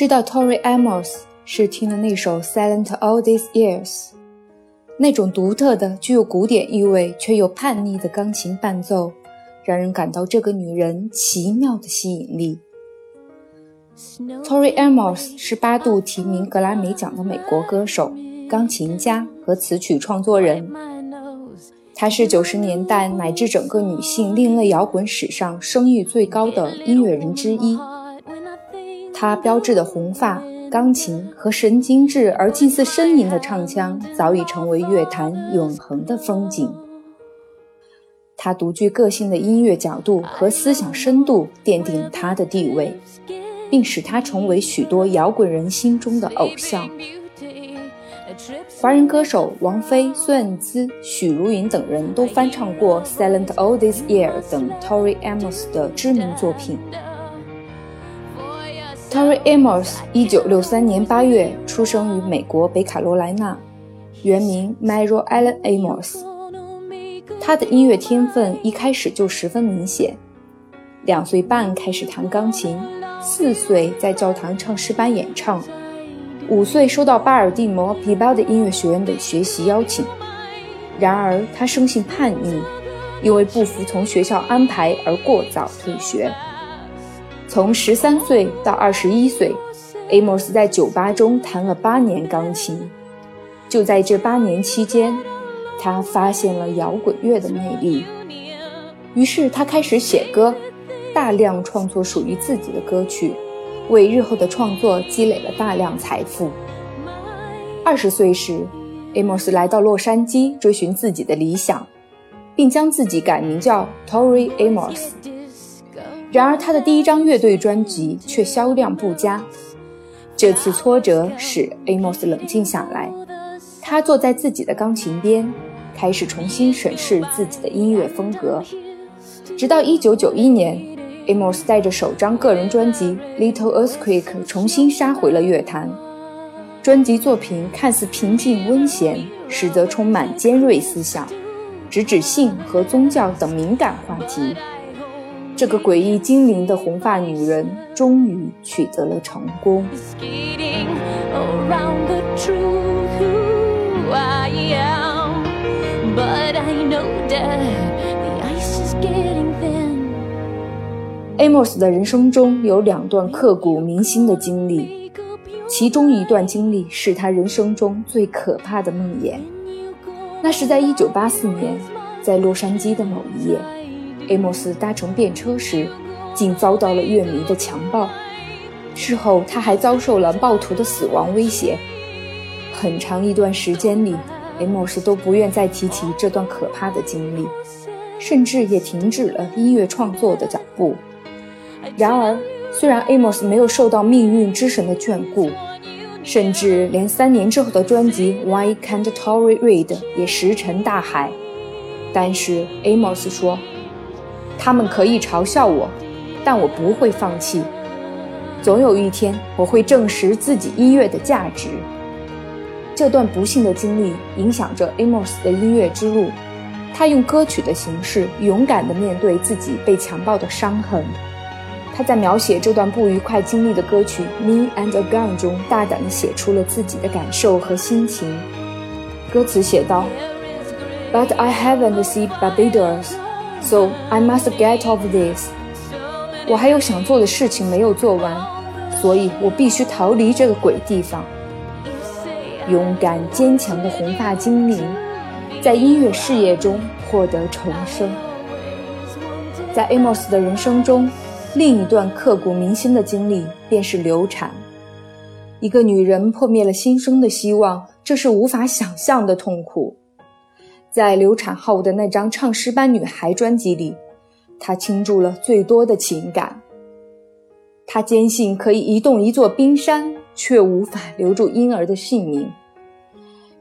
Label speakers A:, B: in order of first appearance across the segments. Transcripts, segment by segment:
A: 知道 Tori Amos 是听了那首《Silent All These Years》，那种独特的、具有古典意味却又叛逆的钢琴伴奏，让人感到这个女人奇妙的吸引力。Tori Amos 是八度提名格莱美奖的美国歌手、钢琴家和词曲创作人。她是九十年代乃至整个女性另类摇滚史上声誉最高的音乐人之一。他标志的红发、钢琴和神经质而近似呻吟的唱腔，早已成为乐坛永恒的风景。他独具个性的音乐角度和思想深度，奠定了她的地位，并使他成为许多摇滚人心中的偶像。华人歌手王菲、孙燕姿、许茹芸等人都翻唱过《Silent All These Years》等 Tori Amos 的知名作品。Tori Amos 一九六三年八月出生于美国北卡罗来纳，原名 Mary Ellen Amos。他的音乐天分一开始就十分明显，两岁半开始弹钢琴，四岁在教堂唱诗班演唱，五岁收到巴尔的摩皮巴的音乐学院的学习邀请。然而他生性叛逆，因为不服从学校安排而过早退学。从十三岁到二十一岁，Amos 在酒吧中弹了八年钢琴。就在这八年期间，他发现了摇滚乐的魅力。于是他开始写歌，大量创作属于自己的歌曲，为日后的创作积累了大量财富。二十岁时，Amos 来到洛杉矶追寻自己的理想，并将自己改名叫 Tori Amos。然而，他的第一张乐队专辑却销量不佳。这次挫折使 Amos 冷静下来，他坐在自己的钢琴边，开始重新审视自己的音乐风格。直到1991年，Amos 带着首张个人专辑《Little Earthquake》重新杀回了乐坛。专辑作品看似平静温咸，实则充满尖锐思想，直指性和宗教等敏感话题。这个诡异精灵的红发女人终于取得了成功。Amos 的人生中有两段刻骨铭心的经历，其中一段经历是他人生中最可怕的梦魇。那是在1984年，在洛杉矶的某一夜。艾莫斯搭乘便车时，竟遭到了乐迷的强暴。事后，他还遭受了暴徒的死亡威胁。很长一段时间里，艾莫斯都不愿再提起这段可怕的经历，甚至也停止了音乐创作的脚步。然而，虽然艾莫斯没有受到命运之神的眷顾，甚至连三年之后的专辑《Why Can't Tori Read》也石沉大海，但是艾莫斯说。他们可以嘲笑我，但我不会放弃。总有一天，我会证实自己音乐的价值。这段不幸的经历影响着 Amos 的音乐之路。他用歌曲的形式，勇敢地面对自己被强暴的伤痕。他在描写这段不愉快经历的歌曲《Me and a Gun》中，大胆地写出了自己的感受和心情。歌词写道：“But I haven't seen Barbados。” So I must get off this。我还有想做的事情没有做完，所以我必须逃离这个鬼地方。勇敢坚强的红发精灵，在音乐事业中获得重生。在 Amos 的人生中，另一段刻骨铭心的经历便是流产。一个女人破灭了新生的希望，这是无法想象的痛苦。在流产后的那张《唱诗班女孩》专辑里，她倾注了最多的情感。她坚信可以移动一座冰山，却无法留住婴儿的性命。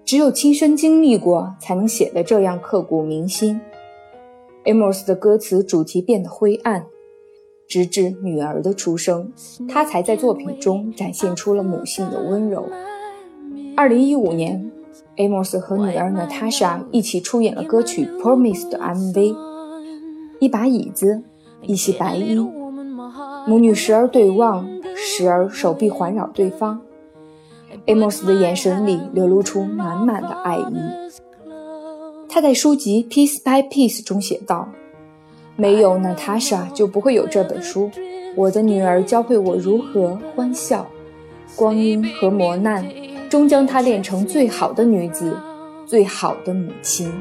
A: 只有亲身经历过，才能写得这样刻骨铭心。Amos 的歌词主题变得灰暗，直至女儿的出生，他才在作品中展现出了母性的温柔。二零一五年，Amos 和女儿 Natasha 一起出演了歌曲《Promise》的 MV。一把椅子，一袭白衣，母女时而对望，时而手臂环绕对方。Amos 的眼神里流露出满满的爱意。他在书籍《Piece by Piece》中写道：“没有 Natasha，就不会有这本书。我的女儿教会我如何欢笑，光阴和磨难。”终将她练成最好的女子，最好的母亲。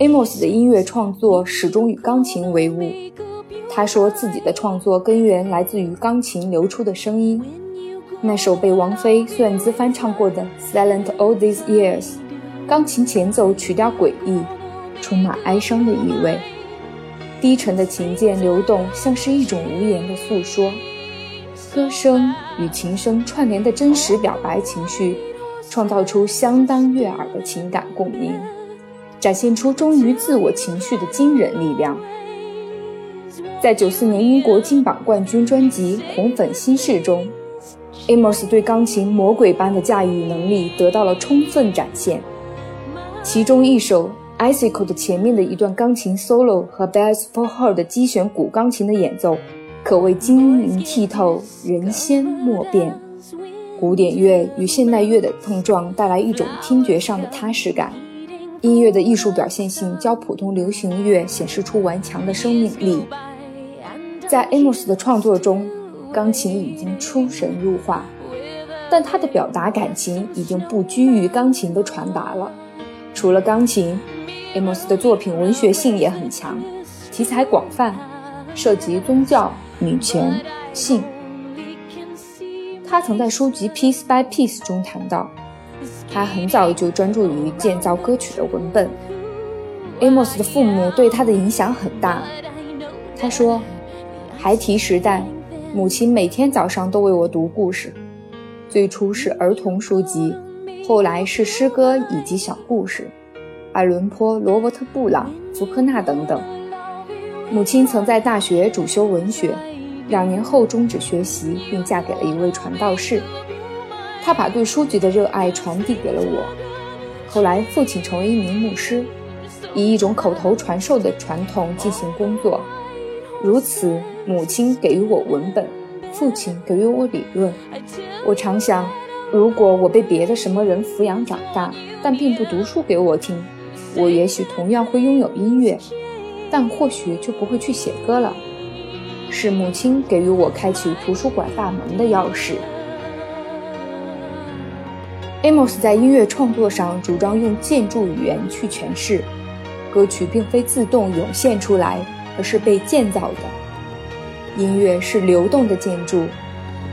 A: Amos 的音乐创作始终与钢琴为伍。他说自己的创作根源来自于钢琴流出的声音。那首被王菲、孙燕姿翻唱过的《Silent All These Years》。钢琴前奏曲调诡异，充满哀伤的意味。低沉的琴键流动，像是一种无言的诉说。歌声与琴声串联的真实表白情绪，创造出相当悦耳的情感共鸣，展现出忠于自我情绪的惊人力量。在九四年英国金榜冠军专辑《红粉心事》中，Amos 对钢琴魔鬼般的驾驭能力得到了充分展现。其中一首《Icicle》的前面的一段钢琴 solo 和《Bells for Her》的机弦古钢琴的演奏，可谓晶莹剔透、人仙莫辨。古典乐与现代乐的碰撞，带来一种听觉上的踏实感。音乐的艺术表现性较普通流行乐显示出顽强的生命力。在 Amos 的创作中，钢琴已经出神入化，但他的表达感情已经不拘于钢琴的传达了。除了钢琴，Amos 的作品文学性也很强，题材广泛，涉及宗教、女权、性。他曾在书籍《Piece by Piece》中谈到，他很早就专注于建造歌曲的文本。Amos 的父母对他的影响很大。他说，孩提时代，母亲每天早上都为我读故事，最初是儿童书籍。后来是诗歌以及小故事，爱伦坡、罗伯特·布朗、福克纳等等。母亲曾在大学主修文学，两年后终止学习，并嫁给了一位传道士。他把对书籍的热爱传递给了我。后来，父亲成为一名牧师，以一种口头传授的传统进行工作。如此，母亲给予我文本，父亲给予我理论。我常想。如果我被别的什么人抚养长大，但并不读书给我听，我也许同样会拥有音乐，但或许就不会去写歌了。是母亲给予我开启图书馆大门的钥匙。Amos 在音乐创作上主张用建筑语言去诠释，歌曲并非自动涌现出来，而是被建造的。音乐是流动的建筑。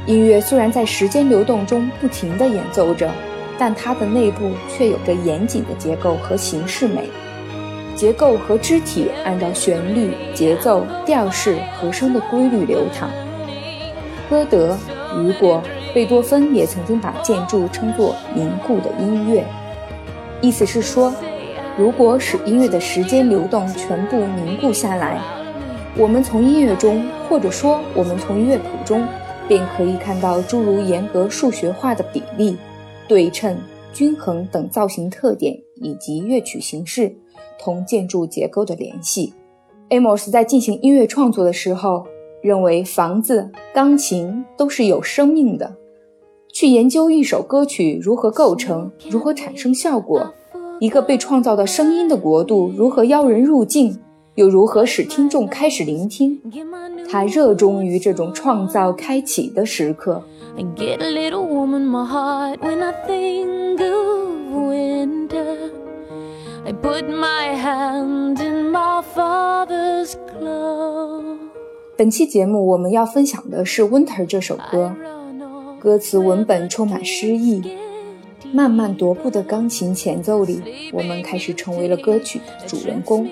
A: 音乐虽然在时间流动中不停地演奏着，但它的内部却有着严谨的结构和形式美。结构和肢体按照旋律、节奏、调式、和声的规律流淌。歌德、雨果、贝多芬也曾经把建筑称作凝固的音乐，意思是说，如果使音乐的时间流动全部凝固下来，我们从音乐中，或者说我们从乐谱中。便可以看到诸如严格数学化的比例、对称、均衡等造型特点，以及乐曲形式同建筑结构的联系。Amos 在进行音乐创作的时候，认为房子、钢琴都是有生命的。去研究一首歌曲如何构成、如何产生效果，一个被创造的声音的国度如何邀人入境。又如何使听众开始聆听？他热衷于这种创造开启的时刻。本期节目我们要分享的是《Winter》这首歌，歌词文本充满诗意。慢慢踱步的钢琴前奏里，我们开始成为了歌曲的主人公。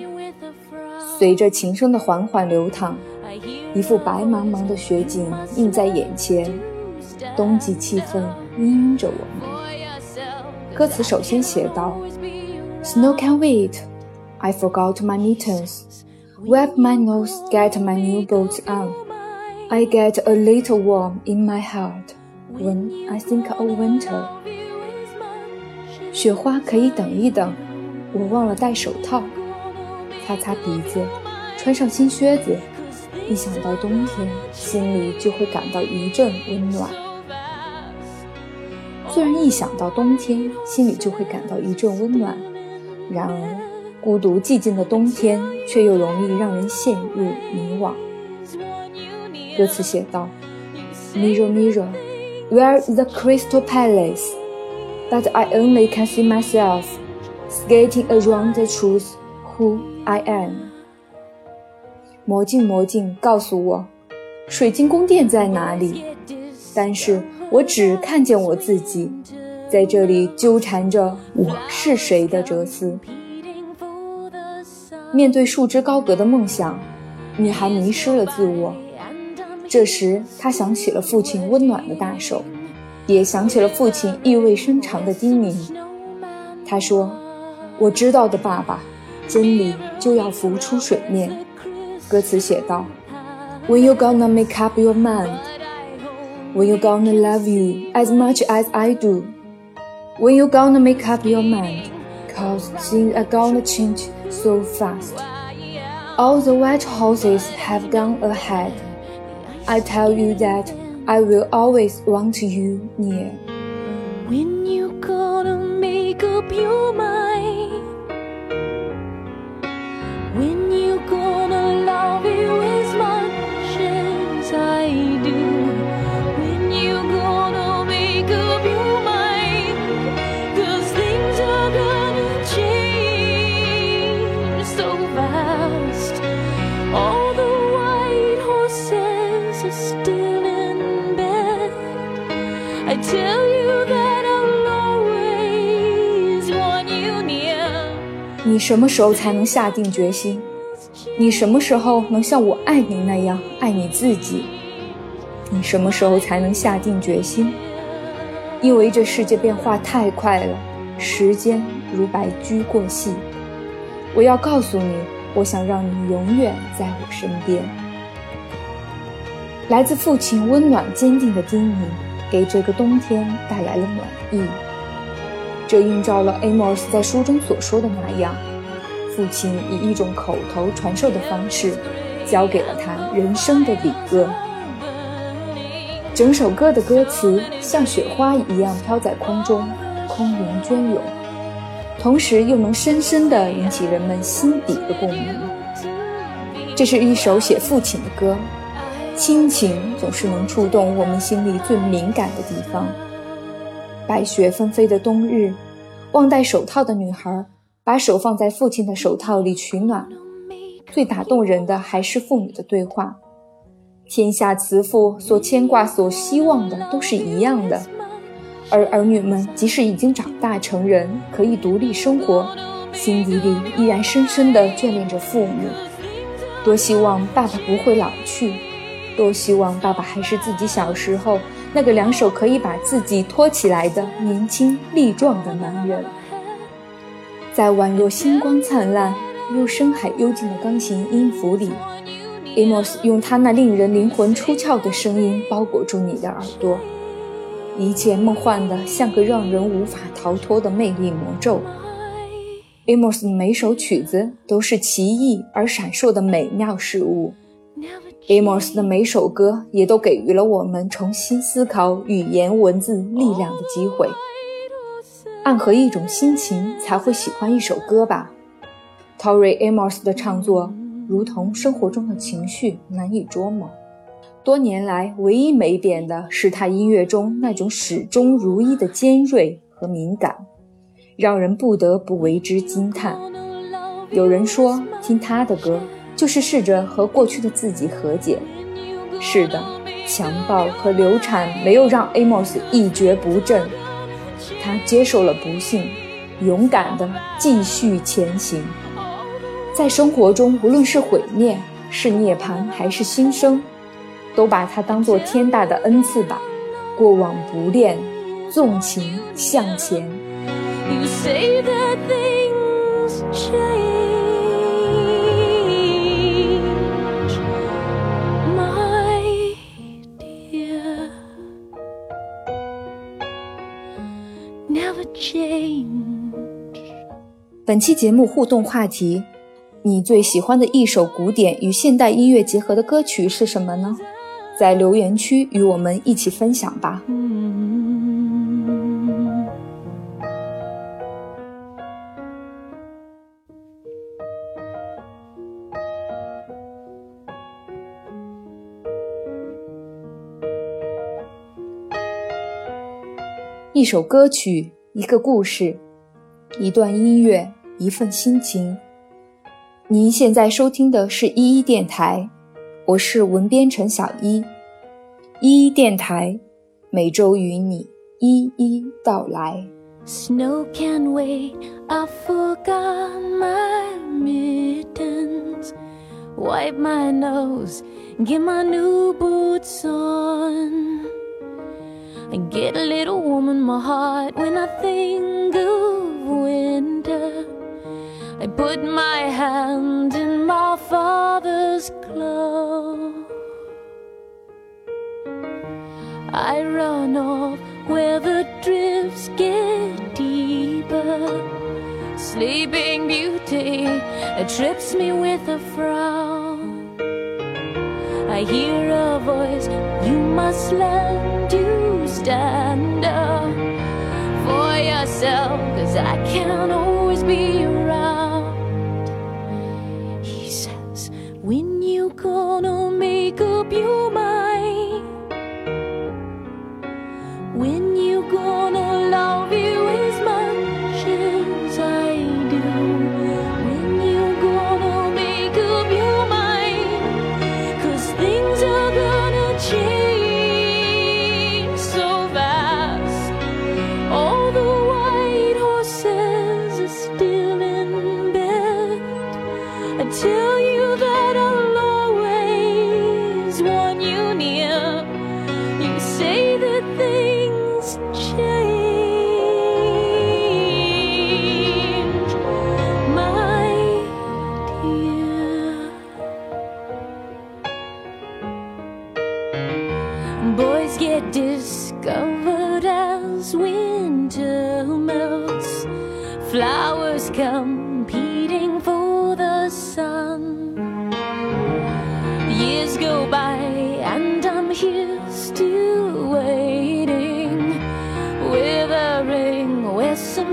A: 随着琴声的缓缓流淌一幅白茫茫的雪景映在眼前，冬季气氛氤氲着我们。歌词首先写道：“Snow can wait, I forgot my mittens, wipe my nose, get my new boots on. I get a little warm in my heart when I think of winter。”雪花可以等一等，我忘了戴手套，擦擦鼻子，穿上新靴子。一想到冬天，心里就会感到一阵温暖。虽然一想到冬天，心里就会感到一阵温暖，然而孤独寂静的冬天却又容易让人陷入迷惘。歌词写道：“Mirror, mirror, where's the crystal palace? But I only can see myself skating around the truth who I am？” 魔镜，魔镜，告诉我，水晶宫殿在哪里？但是我只看见我自己，在这里纠缠着我是谁的哲思。面对束之高阁的梦想，女孩迷失了自我。这时，她想起了父亲温暖的大手，也想起了父亲意味深长的叮咛。她说：“我知道的，爸爸，真理就要浮出水面。”歌词写道：“When you gonna make up your mind? When you gonna love you as much as I do? When you gonna make up your mind? Cause things are gonna change so fast. All the white horses have gone ahead. I tell you that I will always want you near. When you When 你什么时候才能下定决心？你什么时候能像我爱你那样爱你自己？你什么时候才能下定决心？因为这世界变化太快了，时间如白驹过隙。我要告诉你，我想让你永远在我身边。来自父亲温暖坚定的叮咛，给这个冬天带来了暖意。这映照了 Amos 在书中所说的那样。父亲以一种口头传授的方式，教给了他人生的礼歌。整首歌的歌词像雪花一样飘在空中，空灵隽永，同时又能深深地引起人们心底的共鸣。这是一首写父亲的歌，亲情总是能触动我们心里最敏感的地方。白雪纷飞的冬日，忘戴手套的女孩。把手放在父亲的手套里取暖，最打动人的还是父女的对话。天下慈父所牵挂、所希望的都是一样的，而儿女们即使已经长大成人，可以独立生活，心底里依然深深地眷恋着父母。多希望爸爸不会老去，多希望爸爸还是自己小时候那个两手可以把自己托起来的年轻力壮的男人。在宛若星光灿烂又深海幽静的钢琴音符里，Amos 用他那令人灵魂出窍的声音包裹住你的耳朵，一切梦幻的像个让人无法逃脱的魅力魔咒。Amos 的每首曲子都是奇异而闪烁的美妙事物，Amos 的每首歌也都给予了我们重新思考语言文字力量的机会。暗合一种心情，才会喜欢一首歌吧。Tori Amos 的唱作如同生活中的情绪，难以捉摸。多年来，唯一没变的是他音乐中那种始终如一的尖锐和敏感，让人不得不为之惊叹。有人说，听他的歌就是试着和过去的自己和解。是的，强暴和流产没有让 Amos 一蹶不振。他接受了不幸，勇敢地继续前行。在生活中，无论是毁灭、
B: 是涅槃还是新生，都把它当做天大的恩赐吧。过往不恋，纵情向前。本期节目互动话题：你最喜欢的一首古典与现代音乐结合的歌曲是什么呢？在留言区与我们一起分享吧。一首歌曲，一个故事。一段音乐，一份心情。您现在收听的是依依电台，我是文编陈小依。依依电台，每周与你一一道来。Snow can wait, I forgot my mittens. Wipe my nose, get my new boots on. I get a little warm in my heart when I think of winter. I put my hand in my father's glove. I run off where the drifts get deeper. Sleeping Beauty trips me with a frown. I hear a voice, you must learn to stand up for yourself, cause I can't always be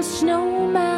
B: snowman